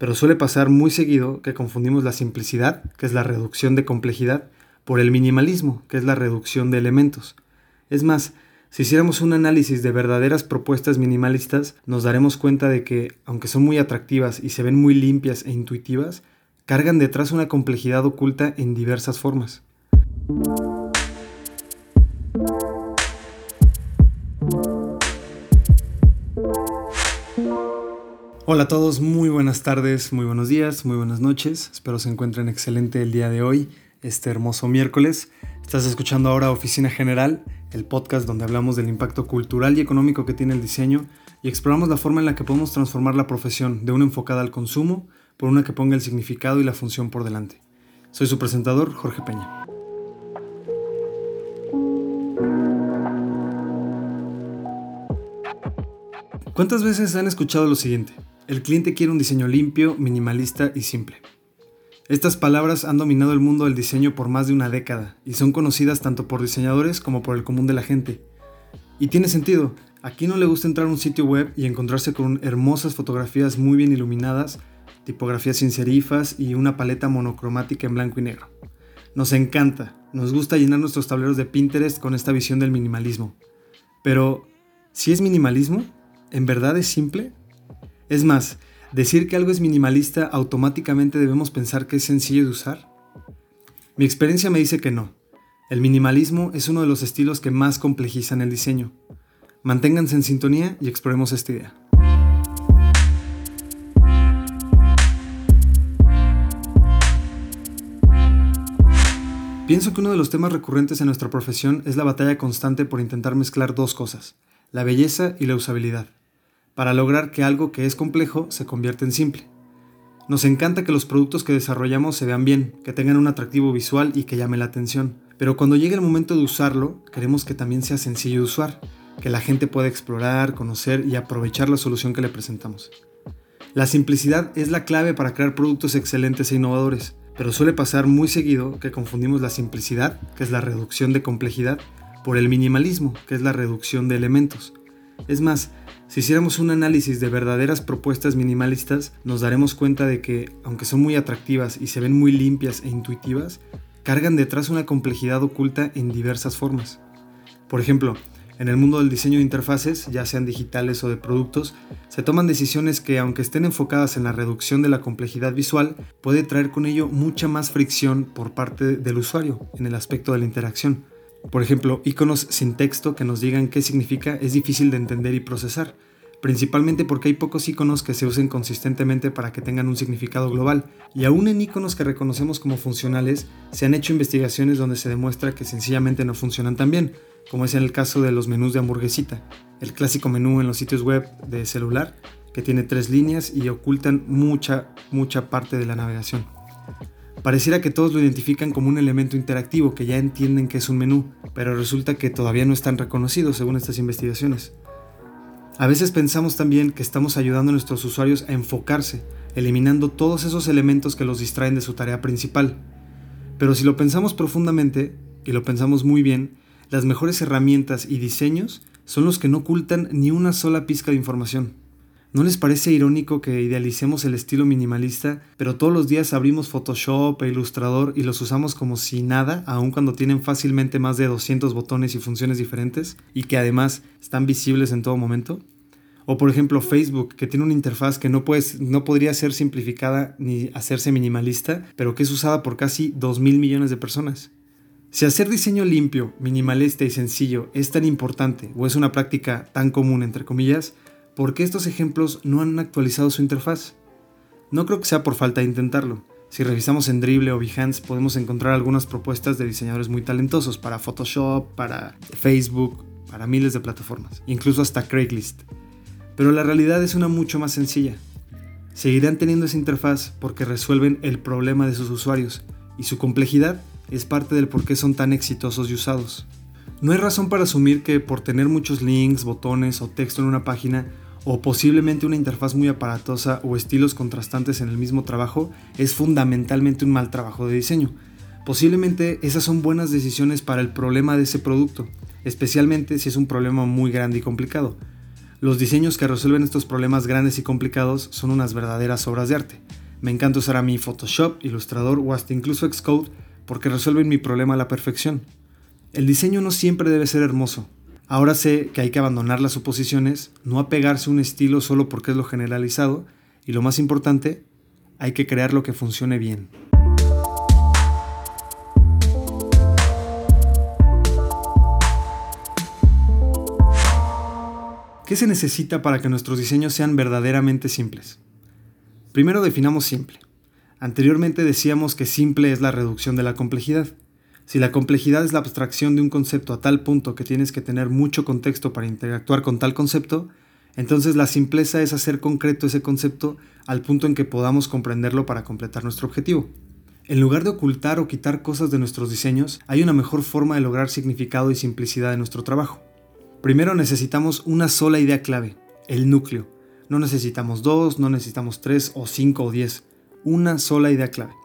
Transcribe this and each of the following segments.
pero suele pasar muy seguido que confundimos la simplicidad, que es la reducción de complejidad, por el minimalismo, que es la reducción de elementos. Es más, si hiciéramos un análisis de verdaderas propuestas minimalistas, nos daremos cuenta de que, aunque son muy atractivas y se ven muy limpias e intuitivas, cargan detrás una complejidad oculta en diversas formas. Hola a todos, muy buenas tardes, muy buenos días, muy buenas noches. Espero se encuentren excelente el día de hoy, este hermoso miércoles. Estás escuchando ahora Oficina General, el podcast donde hablamos del impacto cultural y económico que tiene el diseño y exploramos la forma en la que podemos transformar la profesión de una enfocada al consumo por una que ponga el significado y la función por delante. Soy su presentador, Jorge Peña. ¿Cuántas veces han escuchado lo siguiente? El cliente quiere un diseño limpio, minimalista y simple. Estas palabras han dominado el mundo del diseño por más de una década y son conocidas tanto por diseñadores como por el común de la gente. Y tiene sentido, aquí no le gusta entrar a un sitio web y encontrarse con hermosas fotografías muy bien iluminadas, tipografías sin serifas y una paleta monocromática en blanco y negro. Nos encanta, nos gusta llenar nuestros tableros de Pinterest con esta visión del minimalismo. Pero, ¿si es minimalismo? ¿En verdad es simple? Es más, decir que algo es minimalista automáticamente debemos pensar que es sencillo de usar. Mi experiencia me dice que no. El minimalismo es uno de los estilos que más complejizan el diseño. Manténganse en sintonía y exploremos esta idea. Pienso que uno de los temas recurrentes en nuestra profesión es la batalla constante por intentar mezclar dos cosas, la belleza y la usabilidad para lograr que algo que es complejo se convierta en simple. Nos encanta que los productos que desarrollamos se vean bien, que tengan un atractivo visual y que llame la atención, pero cuando llegue el momento de usarlo, queremos que también sea sencillo de usar, que la gente pueda explorar, conocer y aprovechar la solución que le presentamos. La simplicidad es la clave para crear productos excelentes e innovadores, pero suele pasar muy seguido que confundimos la simplicidad, que es la reducción de complejidad, por el minimalismo, que es la reducción de elementos. Es más, si hiciéramos un análisis de verdaderas propuestas minimalistas, nos daremos cuenta de que, aunque son muy atractivas y se ven muy limpias e intuitivas, cargan detrás una complejidad oculta en diversas formas. Por ejemplo, en el mundo del diseño de interfaces, ya sean digitales o de productos, se toman decisiones que, aunque estén enfocadas en la reducción de la complejidad visual, puede traer con ello mucha más fricción por parte del usuario en el aspecto de la interacción. Por ejemplo, iconos sin texto que nos digan qué significa es difícil de entender y procesar, principalmente porque hay pocos iconos que se usen consistentemente para que tengan un significado global, y aún en iconos que reconocemos como funcionales, se han hecho investigaciones donde se demuestra que sencillamente no funcionan tan bien, como es en el caso de los menús de hamburguesita, el clásico menú en los sitios web de celular, que tiene tres líneas y ocultan mucha, mucha parte de la navegación. Pareciera que todos lo identifican como un elemento interactivo, que ya entienden que es un menú, pero resulta que todavía no están reconocidos según estas investigaciones. A veces pensamos también que estamos ayudando a nuestros usuarios a enfocarse, eliminando todos esos elementos que los distraen de su tarea principal. Pero si lo pensamos profundamente, y lo pensamos muy bien, las mejores herramientas y diseños son los que no ocultan ni una sola pizca de información. ¿No les parece irónico que idealicemos el estilo minimalista, pero todos los días abrimos Photoshop e Illustrator y los usamos como si nada, aun cuando tienen fácilmente más de 200 botones y funciones diferentes, y que además están visibles en todo momento? O por ejemplo Facebook, que tiene una interfaz que no, no podría ser simplificada ni hacerse minimalista, pero que es usada por casi 2 mil millones de personas. Si hacer diseño limpio, minimalista y sencillo es tan importante o es una práctica tan común entre comillas, ¿por qué estos ejemplos no han actualizado su interfaz? No creo que sea por falta de intentarlo. Si revisamos en Dribbble o Behance podemos encontrar algunas propuestas de diseñadores muy talentosos para Photoshop, para Facebook, para miles de plataformas, incluso hasta Craigslist. Pero la realidad es una mucho más sencilla. Seguirán teniendo esa interfaz porque resuelven el problema de sus usuarios y su complejidad es parte del por qué son tan exitosos y usados. No hay razón para asumir que por tener muchos links, botones o texto en una página o posiblemente una interfaz muy aparatosa o estilos contrastantes en el mismo trabajo es fundamentalmente un mal trabajo de diseño. Posiblemente esas son buenas decisiones para el problema de ese producto, especialmente si es un problema muy grande y complicado. Los diseños que resuelven estos problemas grandes y complicados son unas verdaderas obras de arte. Me encanta usar a mi Photoshop, Illustrator o hasta incluso Xcode porque resuelven mi problema a la perfección. El diseño no siempre debe ser hermoso. Ahora sé que hay que abandonar las suposiciones, no apegarse a un estilo solo porque es lo generalizado y lo más importante, hay que crear lo que funcione bien. ¿Qué se necesita para que nuestros diseños sean verdaderamente simples? Primero definamos simple. Anteriormente decíamos que simple es la reducción de la complejidad. Si la complejidad es la abstracción de un concepto a tal punto que tienes que tener mucho contexto para interactuar con tal concepto, entonces la simpleza es hacer concreto ese concepto al punto en que podamos comprenderlo para completar nuestro objetivo. En lugar de ocultar o quitar cosas de nuestros diseños, hay una mejor forma de lograr significado y simplicidad en nuestro trabajo. Primero necesitamos una sola idea clave, el núcleo, no necesitamos dos, no necesitamos tres o cinco o diez. Una sola idea clave.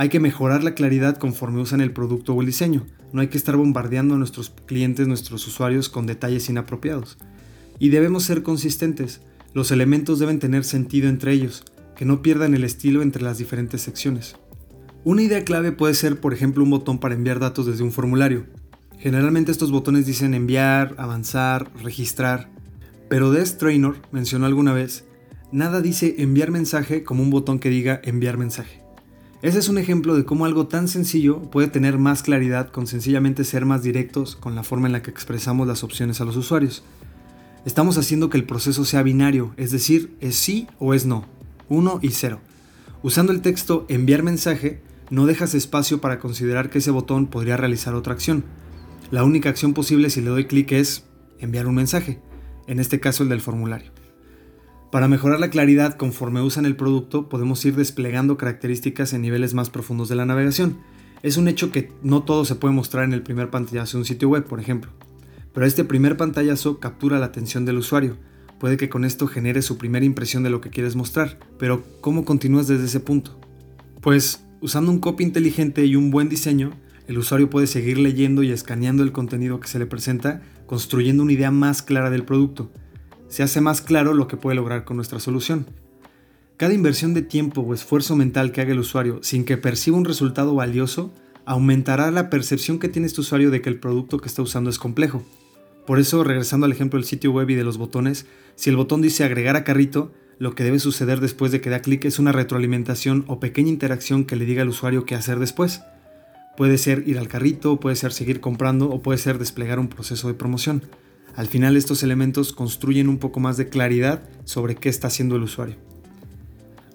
Hay que mejorar la claridad conforme usan el producto o el diseño. No hay que estar bombardeando a nuestros clientes, nuestros usuarios con detalles inapropiados. Y debemos ser consistentes. Los elementos deben tener sentido entre ellos, que no pierdan el estilo entre las diferentes secciones. Una idea clave puede ser, por ejemplo, un botón para enviar datos desde un formulario. Generalmente estos botones dicen enviar, avanzar, registrar. Pero Des Trainor mencionó alguna vez, nada dice enviar mensaje como un botón que diga enviar mensaje. Ese es un ejemplo de cómo algo tan sencillo puede tener más claridad con sencillamente ser más directos con la forma en la que expresamos las opciones a los usuarios. Estamos haciendo que el proceso sea binario, es decir, es sí o es no, 1 y 0. Usando el texto enviar mensaje, no dejas espacio para considerar que ese botón podría realizar otra acción. La única acción posible si le doy clic es enviar un mensaje en este caso el del formulario. Para mejorar la claridad conforme usan el producto, podemos ir desplegando características en niveles más profundos de la navegación. Es un hecho que no todo se puede mostrar en el primer pantallazo de un sitio web, por ejemplo. Pero este primer pantallazo captura la atención del usuario. Puede que con esto genere su primera impresión de lo que quieres mostrar, pero ¿cómo continúas desde ese punto? Pues usando un copy inteligente y un buen diseño, el usuario puede seguir leyendo y escaneando el contenido que se le presenta, construyendo una idea más clara del producto. Se hace más claro lo que puede lograr con nuestra solución. Cada inversión de tiempo o esfuerzo mental que haga el usuario sin que perciba un resultado valioso aumentará la percepción que tiene este usuario de que el producto que está usando es complejo. Por eso, regresando al ejemplo del sitio web y de los botones, si el botón dice agregar a carrito, lo que debe suceder después de que da clic es una retroalimentación o pequeña interacción que le diga al usuario qué hacer después. Puede ser ir al carrito, puede ser seguir comprando o puede ser desplegar un proceso de promoción. Al final estos elementos construyen un poco más de claridad sobre qué está haciendo el usuario.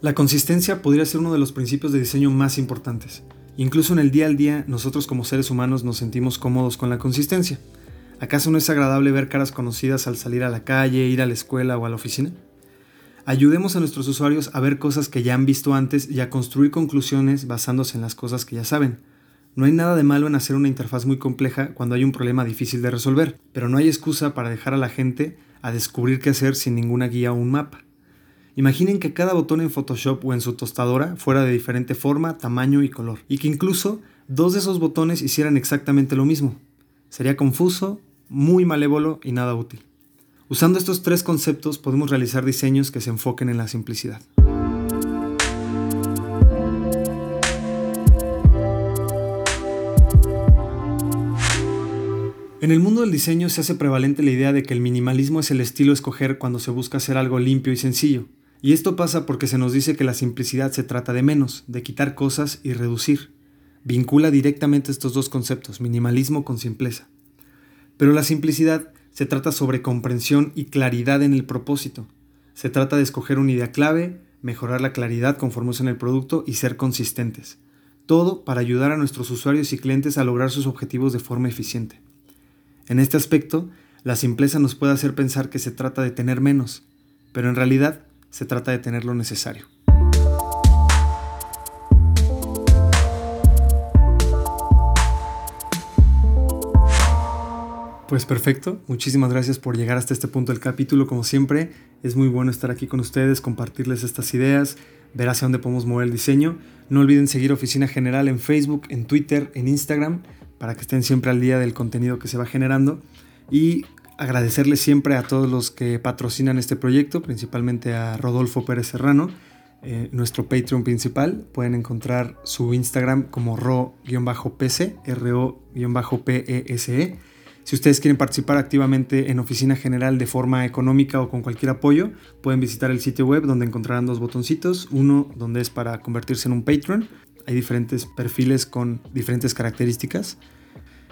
La consistencia podría ser uno de los principios de diseño más importantes. Incluso en el día al día nosotros como seres humanos nos sentimos cómodos con la consistencia. ¿Acaso no es agradable ver caras conocidas al salir a la calle, ir a la escuela o a la oficina? Ayudemos a nuestros usuarios a ver cosas que ya han visto antes y a construir conclusiones basándose en las cosas que ya saben. No hay nada de malo en hacer una interfaz muy compleja cuando hay un problema difícil de resolver, pero no hay excusa para dejar a la gente a descubrir qué hacer sin ninguna guía o un mapa. Imaginen que cada botón en Photoshop o en su tostadora fuera de diferente forma, tamaño y color, y que incluso dos de esos botones hicieran exactamente lo mismo. Sería confuso, muy malévolo y nada útil. Usando estos tres conceptos podemos realizar diseños que se enfoquen en la simplicidad. En el mundo del diseño se hace prevalente la idea de que el minimalismo es el estilo escoger cuando se busca hacer algo limpio y sencillo. Y esto pasa porque se nos dice que la simplicidad se trata de menos, de quitar cosas y reducir. Vincula directamente estos dos conceptos, minimalismo con simpleza. Pero la simplicidad se trata sobre comprensión y claridad en el propósito. Se trata de escoger una idea clave, mejorar la claridad conforme usan el producto y ser consistentes. Todo para ayudar a nuestros usuarios y clientes a lograr sus objetivos de forma eficiente. En este aspecto, la simpleza nos puede hacer pensar que se trata de tener menos, pero en realidad se trata de tener lo necesario. Pues perfecto, muchísimas gracias por llegar hasta este punto del capítulo. Como siempre, es muy bueno estar aquí con ustedes, compartirles estas ideas, ver hacia dónde podemos mover el diseño. No olviden seguir Oficina General en Facebook, en Twitter, en Instagram para que estén siempre al día del contenido que se va generando y agradecerles siempre a todos los que patrocinan este proyecto, principalmente a Rodolfo Pérez Serrano, eh, nuestro Patreon principal. Pueden encontrar su Instagram como ro-pese, R-O-P-E-S-E. Si ustedes quieren participar activamente en Oficina General de forma económica o con cualquier apoyo, pueden visitar el sitio web donde encontrarán dos botoncitos. Uno donde es para convertirse en un Patreon. Hay diferentes perfiles con diferentes características.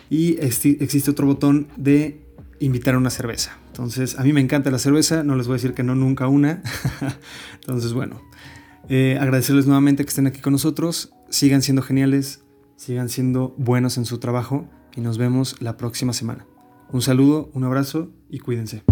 Y existe otro botón de invitar a una cerveza. Entonces, a mí me encanta la cerveza, no les voy a decir que no nunca una. Entonces, bueno, eh, agradecerles nuevamente que estén aquí con nosotros. Sigan siendo geniales, sigan siendo buenos en su trabajo y nos vemos la próxima semana. Un saludo, un abrazo y cuídense.